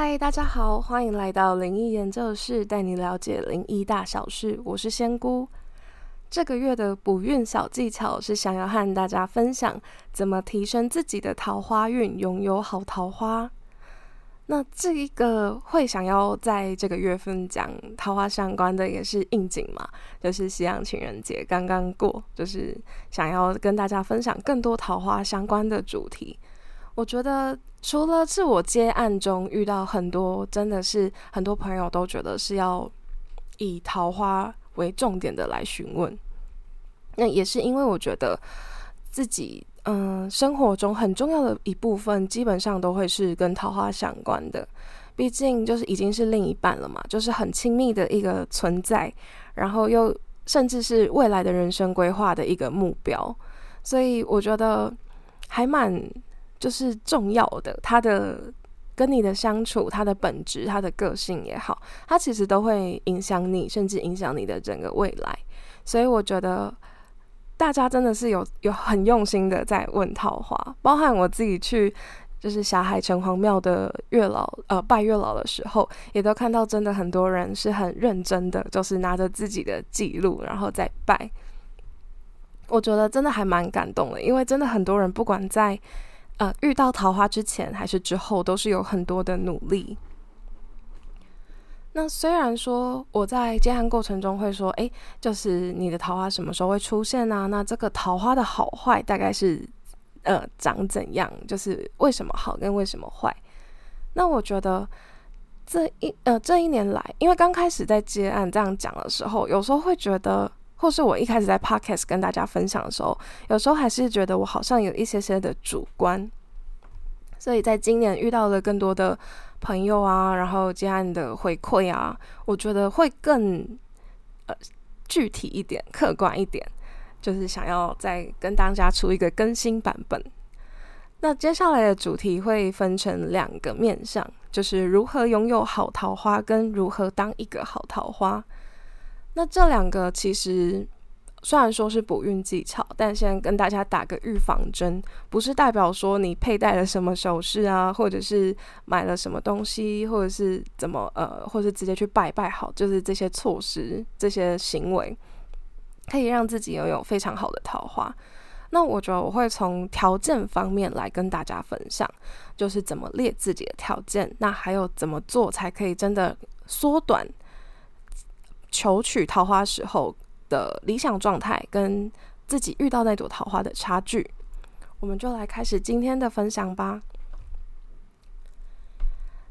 嗨，大家好，欢迎来到灵异研究室，带你了解灵异大小事。我是仙姑。这个月的补运小技巧是想要和大家分享怎么提升自己的桃花运，拥有好桃花。那这一个会想要在这个月份讲桃花相关的，也是应景嘛，就是西洋情人节刚刚过，就是想要跟大家分享更多桃花相关的主题。我觉得除了自我接案中遇到很多，真的是很多朋友都觉得是要以桃花为重点的来询问。那也是因为我觉得自己嗯生活中很重要的一部分，基本上都会是跟桃花相关的。毕竟就是已经是另一半了嘛，就是很亲密的一个存在，然后又甚至是未来的人生规划的一个目标，所以我觉得还蛮。就是重要的，他的跟你的相处，他的本质，他的个性也好，他其实都会影响你，甚至影响你的整个未来。所以我觉得大家真的是有有很用心的在问桃花，包含我自己去就是霞海城隍庙的月老呃拜月老的时候，也都看到真的很多人是很认真的，就是拿着自己的记录然后再拜。我觉得真的还蛮感动的，因为真的很多人不管在呃，遇到桃花之前还是之后，都是有很多的努力。那虽然说我在接案过程中会说，哎，就是你的桃花什么时候会出现呢？那这个桃花的好坏大概是呃长怎样？就是为什么好跟为什么坏？那我觉得这一呃这一年来，因为刚开始在接案这样讲的时候，有时候会觉得。或是我一开始在 podcast 跟大家分享的时候，有时候还是觉得我好像有一些些的主观，所以在今年遇到了更多的朋友啊，然后接案的回馈啊，我觉得会更呃具体一点、客观一点，就是想要再跟大家出一个更新版本。那接下来的主题会分成两个面向，就是如何拥有好桃花，跟如何当一个好桃花。那这两个其实虽然说是补运技巧，但先跟大家打个预防针，不是代表说你佩戴了什么首饰啊，或者是买了什么东西，或者是怎么呃，或是直接去拜拜好，就是这些措施、这些行为可以让自己拥有非常好的桃花。那我觉得我会从条件方面来跟大家分享，就是怎么列自己的条件，那还有怎么做才可以真的缩短。求取桃花时候的理想状态，跟自己遇到那朵桃花的差距，我们就来开始今天的分享吧。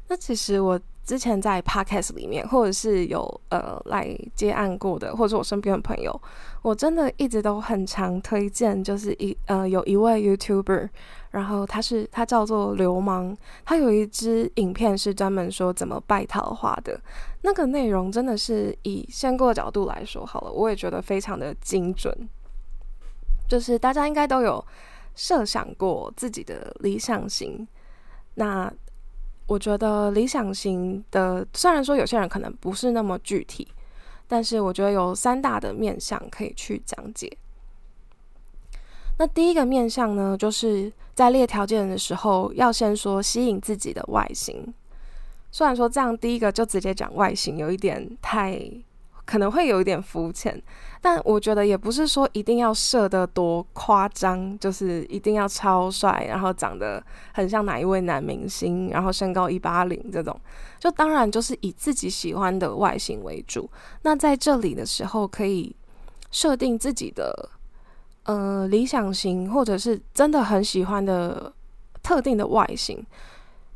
那其实我之前在 podcast 里面，或者是有呃来接案过的，或者我身边的朋友，我真的一直都很常推荐，就是一呃有一位 YouTuber。然后他是他叫做流氓，他有一支影片是专门说怎么拜桃花的，那个内容真的是以仙姑的角度来说好了，我也觉得非常的精准。就是大家应该都有设想过自己的理想型，那我觉得理想型的虽然说有些人可能不是那么具体，但是我觉得有三大的面向可以去讲解。那第一个面向呢，就是在列条件的时候，要先说吸引自己的外形。虽然说这样第一个就直接讲外形，有一点太可能会有一点肤浅，但我觉得也不是说一定要设的多夸张，就是一定要超帅，然后长得很像哪一位男明星，然后身高一八零这种，就当然就是以自己喜欢的外形为主。那在这里的时候，可以设定自己的。呃，理想型或者是真的很喜欢的特定的外形，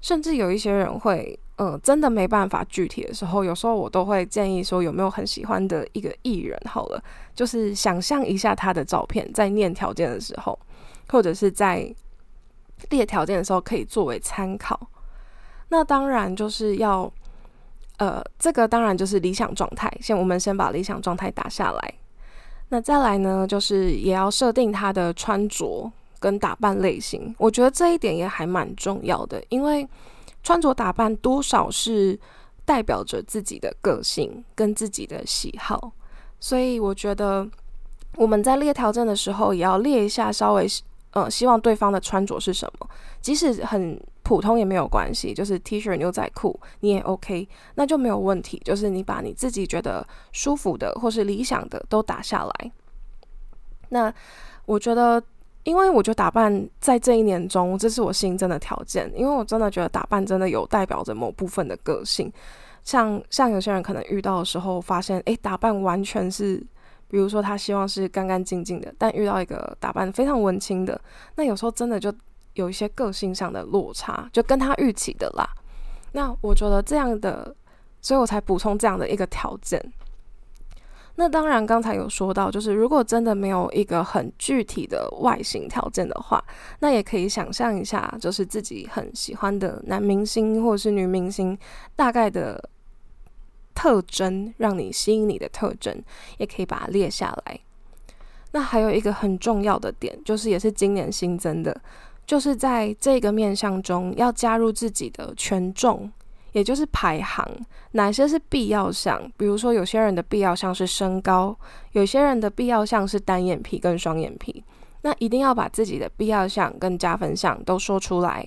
甚至有一些人会，嗯，真的没办法具体的时候，有时候我都会建议说，有没有很喜欢的一个艺人？好了，就是想象一下他的照片，在念条件的时候，或者是在列条件的时候，可以作为参考。那当然就是要，呃，这个当然就是理想状态。先我们先把理想状态打下来。那再来呢，就是也要设定他的穿着跟打扮类型，我觉得这一点也还蛮重要的，因为穿着打扮多少是代表着自己的个性跟自己的喜好，所以我觉得我们在列条件的时候，也要列一下稍微呃希望对方的穿着是什么，即使很普通也没有关系，就是 T 恤牛仔裤你也 OK，那就没有问题。就是你把你自己觉得舒服的或是理想的都打下来。那我觉得，因为我觉得打扮在这一年中，这是我新增的条件，因为我真的觉得打扮真的有代表着某部分的个性。像像有些人可能遇到的时候，发现诶，打扮完全是，比如说他希望是干干净净的，但遇到一个打扮非常文青的，那有时候真的就有一些个性上的落差，就跟他预期的啦。那我觉得这样的，所以我才补充这样的一个条件。那当然，刚才有说到，就是如果真的没有一个很具体的外形条件的话，那也可以想象一下，就是自己很喜欢的男明星或者是女明星大概的特征，让你吸引你的特征，也可以把它列下来。那还有一个很重要的点，就是也是今年新增的，就是在这个面相中要加入自己的权重。也就是排行哪些是必要项，比如说有些人的必要项是身高，有些人的必要项是单眼皮跟双眼皮，那一定要把自己的必要项跟加分项都说出来，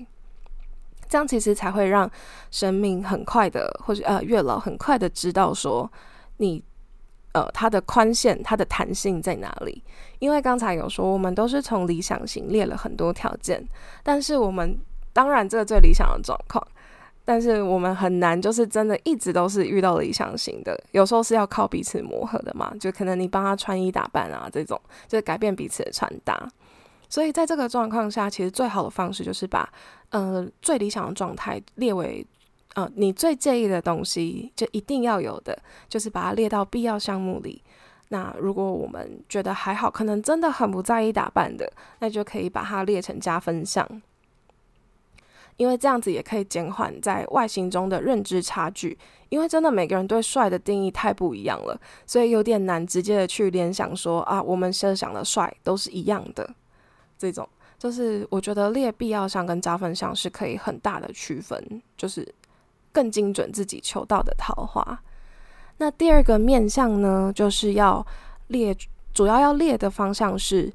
这样其实才会让生命很快的或者呃月老很快的知道说你呃它的宽限它的弹性在哪里，因为刚才有说我们都是从理想型列了很多条件，但是我们当然这个最理想的状况。但是我们很难，就是真的一直都是遇到理想型的，有时候是要靠彼此磨合的嘛。就可能你帮他穿衣打扮啊，这种就是改变彼此的穿搭。所以在这个状况下，其实最好的方式就是把呃最理想的状态列为呃你最介意的东西，就一定要有的，就是把它列到必要项目里。那如果我们觉得还好，可能真的很不在意打扮的，那就可以把它列成加分项。因为这样子也可以减缓在外形中的认知差距，因为真的每个人对帅的定义太不一样了，所以有点难直接的去联想说啊，我们设想的帅都是一样的。这种就是我觉得列必要项跟加分项是可以很大的区分，就是更精准自己求到的桃花。那第二个面向呢，就是要列，主要要列的方向是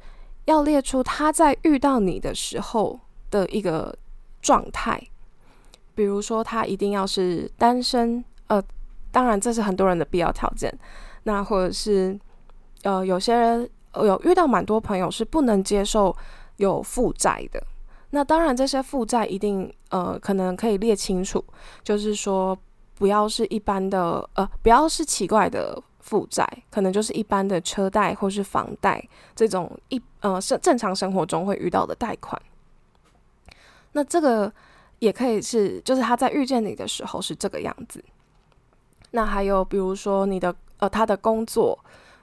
要列出他在遇到你的时候的一个。状态，比如说他一定要是单身，呃，当然这是很多人的必要条件。那或者是，呃，有些人有遇到蛮多朋友是不能接受有负债的。那当然这些负债一定，呃，可能可以列清楚，就是说不要是一般的，呃，不要是奇怪的负债，可能就是一般的车贷或是房贷这种一，呃，是正常生活中会遇到的贷款。那这个也可以是，就是他在遇见你的时候是这个样子。那还有比如说你的呃他的工作，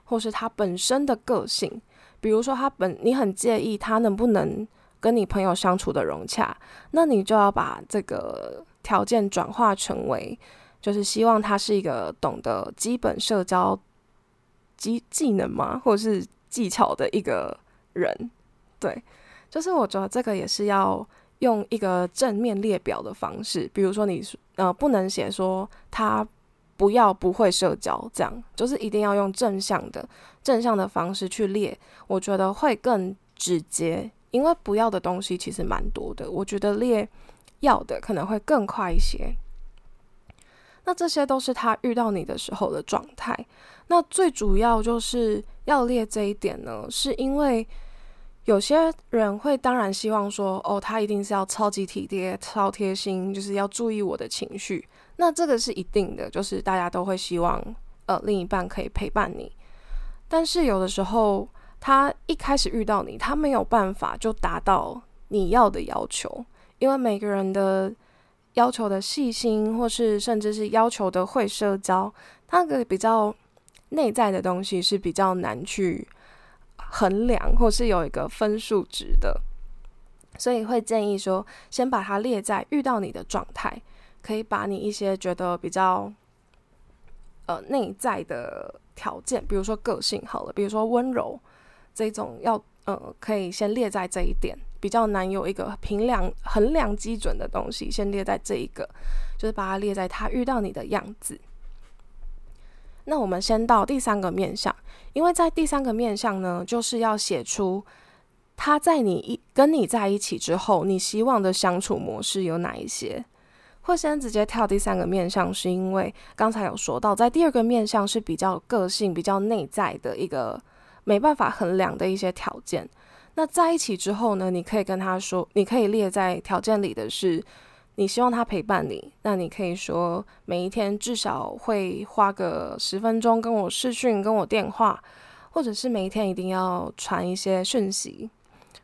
或是他本身的个性，比如说他本你很介意他能不能跟你朋友相处的融洽，那你就要把这个条件转化成为，就是希望他是一个懂得基本社交技技能吗，或者是技巧的一个人。对，就是我觉得这个也是要。用一个正面列表的方式，比如说你呃不能写说他不要不会社交，这样就是一定要用正向的正向的方式去列，我觉得会更直接，因为不要的东西其实蛮多的，我觉得列要的可能会更快一些。那这些都是他遇到你的时候的状态，那最主要就是要列这一点呢，是因为。有些人会当然希望说，哦，他一定是要超级体贴、超贴心，就是要注意我的情绪。那这个是一定的，就是大家都会希望，呃，另一半可以陪伴你。但是有的时候，他一开始遇到你，他没有办法就达到你要的要求，因为每个人的要求的细心，或是甚至是要求的会社交，那个比较内在的东西是比较难去。衡量或是有一个分数值的，所以会建议说，先把它列在遇到你的状态，可以把你一些觉得比较呃内在的条件，比如说个性好了，比如说温柔这种，要呃可以先列在这一点，比较难有一个平量衡量基准的东西，先列在这一个，就是把它列在他遇到你的样子。那我们先到第三个面相，因为在第三个面相呢，就是要写出他在你一跟你在一起之后，你希望的相处模式有哪一些？会先直接跳第三个面相，是因为刚才有说到，在第二个面相是比较个性、比较内在的一个没办法衡量的一些条件。那在一起之后呢？你可以跟他说，你可以列在条件里的是，你希望他陪伴你。那你可以说，每一天至少会花个十分钟跟我视讯、跟我电话，或者是每一天一定要传一些讯息，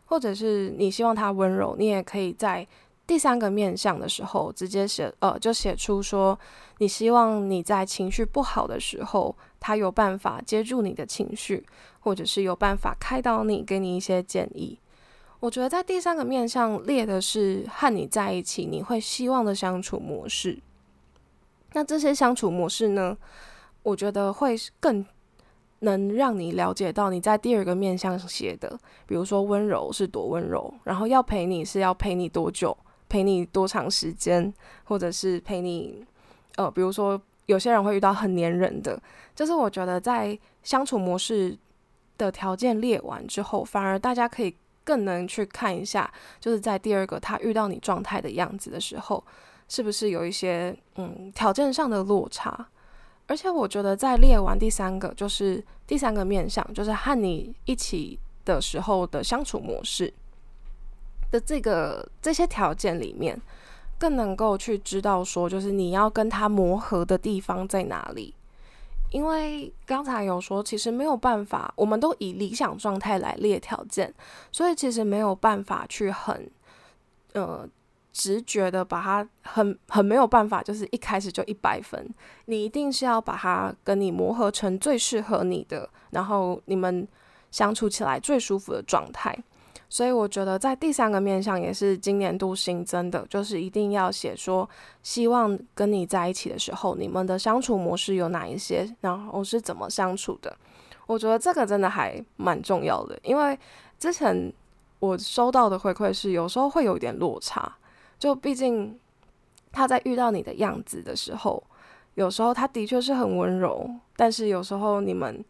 或者是你希望他温柔，你也可以在。第三个面向的时候，直接写呃，就写出说，你希望你在情绪不好的时候，他有办法接住你的情绪，或者是有办法开导你，给你一些建议。我觉得在第三个面向列的是和你在一起你会希望的相处模式。那这些相处模式呢，我觉得会更能让你了解到你在第二个面向写的，比如说温柔是多温柔，然后要陪你是要陪你多久。陪你多长时间，或者是陪你，呃，比如说有些人会遇到很黏人的，就是我觉得在相处模式的条件列完之后，反而大家可以更能去看一下，就是在第二个他遇到你状态的样子的时候，是不是有一些嗯条件上的落差？而且我觉得在列完第三个，就是第三个面相，就是和你一起的时候的相处模式。的这个这些条件里面，更能够去知道说，就是你要跟他磨合的地方在哪里。因为刚才有说，其实没有办法，我们都以理想状态来列条件，所以其实没有办法去很呃直觉的把它很很没有办法，就是一开始就一百分。你一定是要把它跟你磨合成最适合你的，然后你们相处起来最舒服的状态。所以我觉得在第三个面向也是今年度新增的，就是一定要写说，希望跟你在一起的时候，你们的相处模式有哪一些，然后是怎么相处的。我觉得这个真的还蛮重要的，因为之前我收到的回馈是有时候会有一点落差，就毕竟他在遇到你的样子的时候，有时候他的确是很温柔，但是有时候你们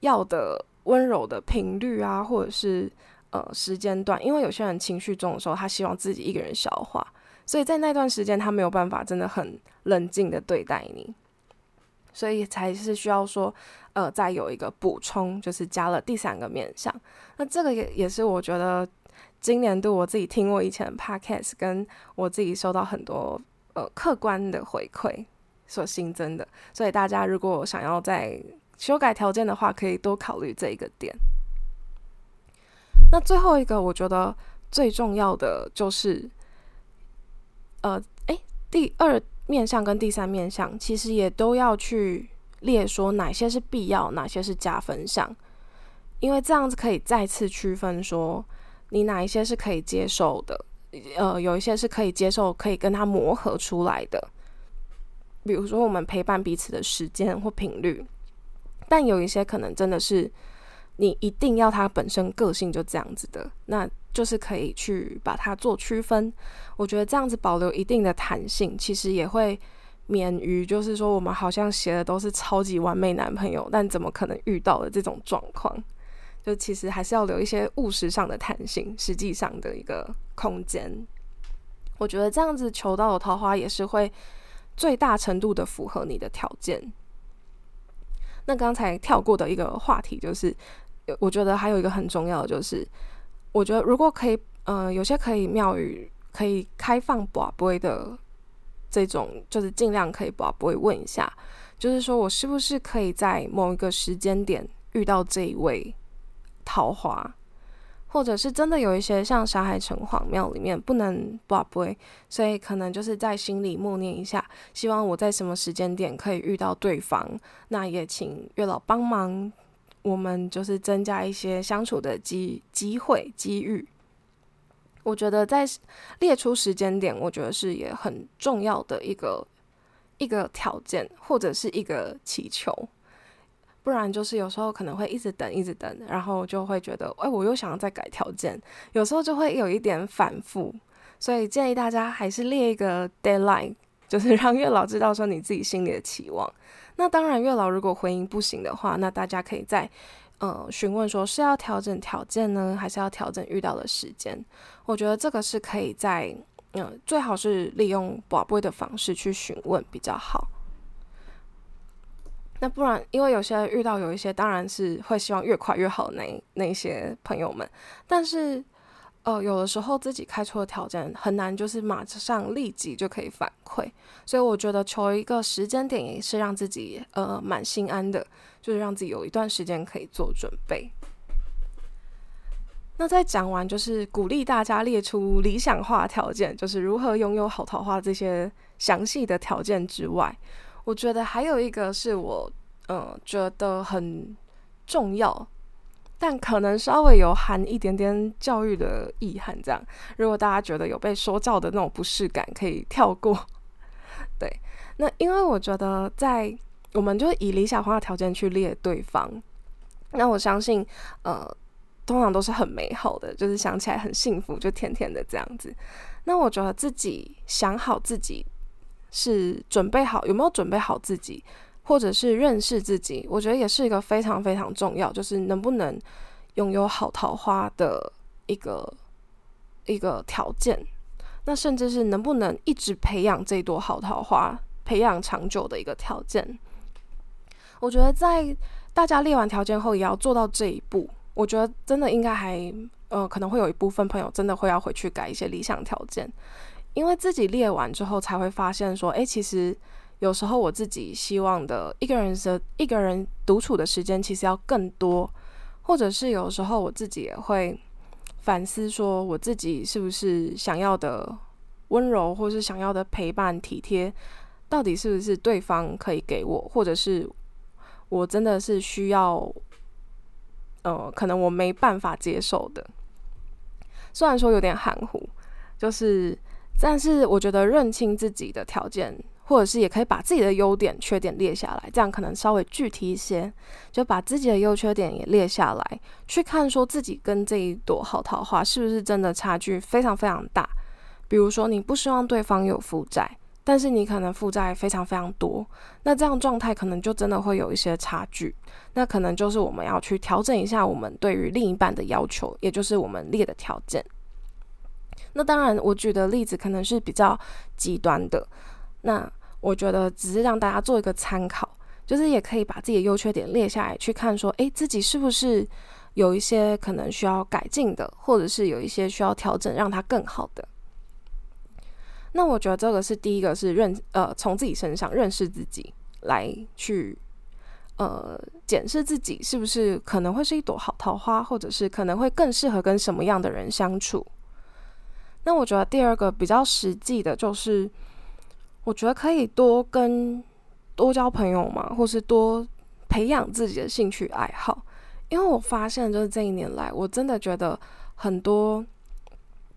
要的温柔的频率啊，或者是。呃，时间段，因为有些人情绪重的时候，他希望自己一个人消化，所以在那段时间，他没有办法真的很冷静的对待你，所以才是需要说，呃，再有一个补充，就是加了第三个面向。那这个也也是我觉得今年度我自己听我以前的 podcast，跟我自己收到很多呃客观的回馈所新增的，所以大家如果想要再修改条件的话，可以多考虑这一个点。那最后一个，我觉得最重要的就是，呃，诶，第二面相跟第三面相，其实也都要去列说哪些是必要，哪些是加分项，因为这样子可以再次区分说你哪一些是可以接受的，呃，有一些是可以接受，可以跟他磨合出来的，比如说我们陪伴彼此的时间或频率，但有一些可能真的是。你一定要他本身个性就这样子的，那就是可以去把它做区分。我觉得这样子保留一定的弹性，其实也会免于就是说我们好像写的都是超级完美男朋友，但怎么可能遇到的这种状况？就其实还是要留一些务实上的弹性，实际上的一个空间。我觉得这样子求到的桃花也是会最大程度的符合你的条件。那刚才跳过的一个话题就是。我觉得还有一个很重要的就是，我觉得如果可以，呃，有些可以庙宇可以开放卜卦的这种，就是尽量可以卜卦问一下，就是说我是不是可以在某一个时间点遇到这一位桃花，或者是真的有一些像沙海城隍庙里面不能卜卦，所以可能就是在心里默念一下，希望我在什么时间点可以遇到对方，那也请月老帮忙。我们就是增加一些相处的机机会机遇。我觉得在列出时间点，我觉得是也很重要的一个一个条件或者是一个祈求，不然就是有时候可能会一直等一直等，然后就会觉得哎，我又想要再改条件，有时候就会有一点反复。所以建议大家还是列一个 deadline，就是让月老知道说你自己心里的期望。那当然，月老如果回应不行的话，那大家可以再呃询问说是要调整条件呢，还是要调整遇到的时间？我觉得这个是可以在嗯，最好是利用宝贝的方式去询问比较好。那不然，因为有些遇到有一些，当然是会希望越快越好那那些朋友们，但是。呃，有的时候自己开出的条件很难，就是马上立即就可以反馈，所以我觉得求一个时间点也是让自己呃蛮心安的，就是让自己有一段时间可以做准备。那在讲完就是鼓励大家列出理想化条件，就是如何拥有好桃花这些详细的条件之外，我觉得还有一个是我嗯觉得很重要。但可能稍微有含一点点教育的意涵，这样。如果大家觉得有被说教的那种不适感，可以跳过。对，那因为我觉得，在我们就以理想化的条件去列对方，那我相信，呃，通常都是很美好的，就是想起来很幸福，就甜甜的这样子。那我觉得自己想好自己是准备好，有没有准备好自己？或者是认识自己，我觉得也是一个非常非常重要，就是能不能拥有好桃花的一个一个条件。那甚至是能不能一直培养这朵好桃花，培养长久的一个条件。我觉得在大家列完条件后，也要做到这一步。我觉得真的应该还呃，可能会有一部分朋友真的会要回去改一些理想条件，因为自己列完之后才会发现说，哎，其实。有时候我自己希望的一个人的一个人独处的时间其实要更多，或者是有时候我自己也会反思，说我自己是不是想要的温柔，或是想要的陪伴体贴，到底是不是对方可以给我，或者是我真的是需要，呃，可能我没办法接受的。虽然说有点含糊，就是，但是我觉得认清自己的条件。或者是也可以把自己的优点、缺点列下来，这样可能稍微具体一些，就把自己的优缺点也列下来，去看说自己跟这一朵好桃花是不是真的差距非常非常大。比如说，你不希望对方有负债，但是你可能负债非常非常多，那这样状态可能就真的会有一些差距。那可能就是我们要去调整一下我们对于另一半的要求，也就是我们列的条件。那当然，我举的例子可能是比较极端的。那我觉得只是让大家做一个参考，就是也可以把自己的优缺点列下来，去看说，诶，自己是不是有一些可能需要改进的，或者是有一些需要调整，让它更好的。那我觉得这个是第一个，是认呃从自己身上认识自己，来去呃检视自己是不是可能会是一朵好桃花，或者是可能会更适合跟什么样的人相处。那我觉得第二个比较实际的就是。我觉得可以多跟多交朋友嘛，或是多培养自己的兴趣爱好。因为我发现，就是这一年来，我真的觉得很多，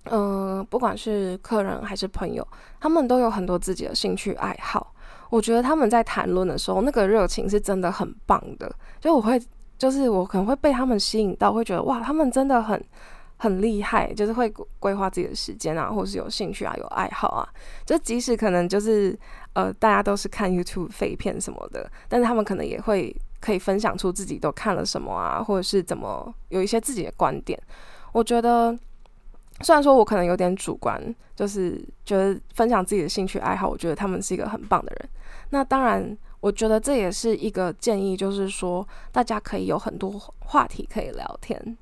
嗯，不管是客人还是朋友，他们都有很多自己的兴趣爱好。我觉得他们在谈论的时候，那个热情是真的很棒的。就我会，就是我可能会被他们吸引到，会觉得哇，他们真的很。很厉害，就是会规划自己的时间啊，或是有兴趣啊，有爱好啊。就即使可能就是呃，大家都是看 YouTube 废片什么的，但是他们可能也会可以分享出自己都看了什么啊，或者是怎么有一些自己的观点。我觉得虽然说我可能有点主观，就是觉得分享自己的兴趣爱好，我觉得他们是一个很棒的人。那当然，我觉得这也是一个建议，就是说大家可以有很多话题可以聊天。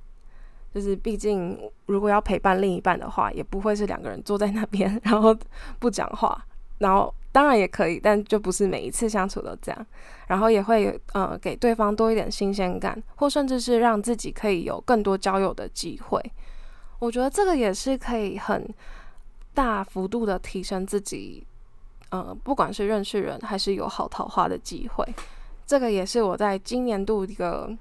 就是毕竟，如果要陪伴另一半的话，也不会是两个人坐在那边，然后不讲话。然后当然也可以，但就不是每一次相处都这样。然后也会呃给对方多一点新鲜感，或甚至是让自己可以有更多交友的机会。我觉得这个也是可以很大幅度的提升自己，呃，不管是认识人还是有好桃花的机会。这个也是我在今年度一个。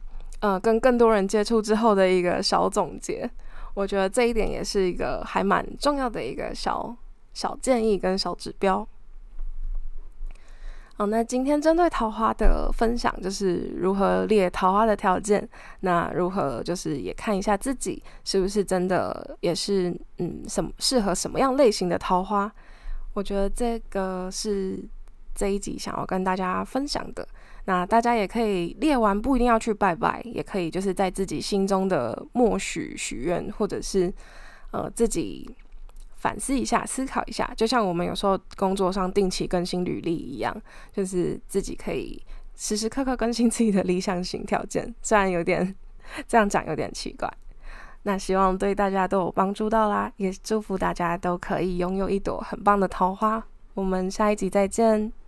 嗯，跟更多人接触之后的一个小总结，我觉得这一点也是一个还蛮重要的一个小小建议跟小指标。好，那今天针对桃花的分享就是如何列桃花的条件，那如何就是也看一下自己是不是真的也是嗯什么适合什么样类型的桃花，我觉得这个是这一集想要跟大家分享的。那大家也可以列完，不一定要去拜拜，也可以就是在自己心中的默许许愿，或者是呃自己反思一下、思考一下。就像我们有时候工作上定期更新履历一样，就是自己可以时时刻刻更新自己的理想型条件。虽然有点这样讲有点奇怪，那希望对大家都有帮助到啦，也祝福大家都可以拥有一朵很棒的桃花。我们下一集再见。